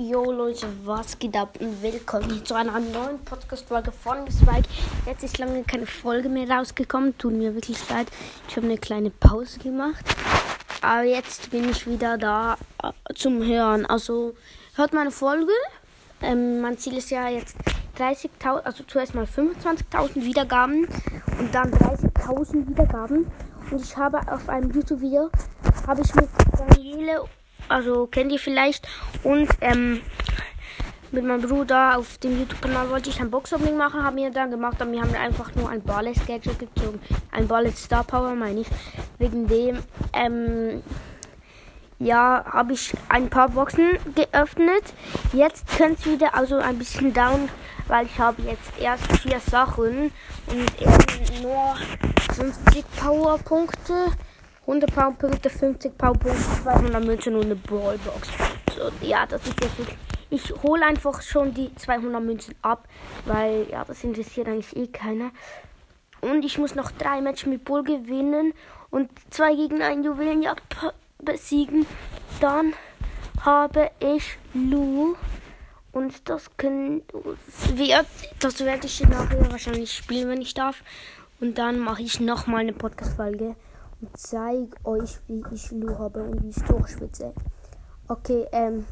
Jo Leute, was geht ab und willkommen zu einer neuen Podcast-Folge von Spike. Jetzt ist lange keine Folge mehr rausgekommen, tut mir wirklich leid. Ich habe eine kleine Pause gemacht. Aber jetzt bin ich wieder da äh, zum Hören. Also hört meine Folge. Ähm, mein Ziel ist ja jetzt 30.000, also zuerst mal 25.000 Wiedergaben und dann 30.000 Wiedergaben. Und ich habe auf einem YouTube-Video, habe ich mit Daniele also kennt ihr vielleicht. Und ähm, mit meinem Bruder auf dem YouTube-Kanal wollte ich ein Boxopening machen, haben wir dann gemacht, aber wir haben einfach nur ein Ballet-Gadget gezogen. Ein Ballet Star Power, meine ich. Wegen dem, ähm, ja, habe ich ein paar Boxen geöffnet. Jetzt könnt ihr wieder also ein bisschen down, weil ich habe jetzt erst vier Sachen und eben nur 50 Powerpunkte. 100 Powerpunkte, 50 Powerpunkte, 200 Münzen und eine Ballbox. So, ja, das ist jetzt wirklich. Ich hole einfach schon die 200 Münzen ab, weil ja, das interessiert eigentlich eh keiner. Und ich muss noch drei Matches mit Bull gewinnen und zwei gegen einen Juwelenjagd besiegen. Dann habe ich Lu. Und das können wir, das werde ich nachher wahrscheinlich spielen, wenn ich darf. Und dann mache ich nochmal eine Podcast-Folge und zeige euch, wie ich Lu habe und wie ich durchschwitze. Okay, ähm.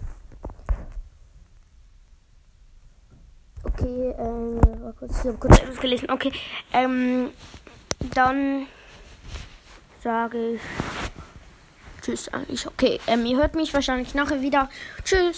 Okay, ähm, ich habe kurz etwas gelesen. Okay, ähm, dann sage ich Tschüss eigentlich. Okay, ähm, ihr hört mich wahrscheinlich nachher wieder. Tschüss.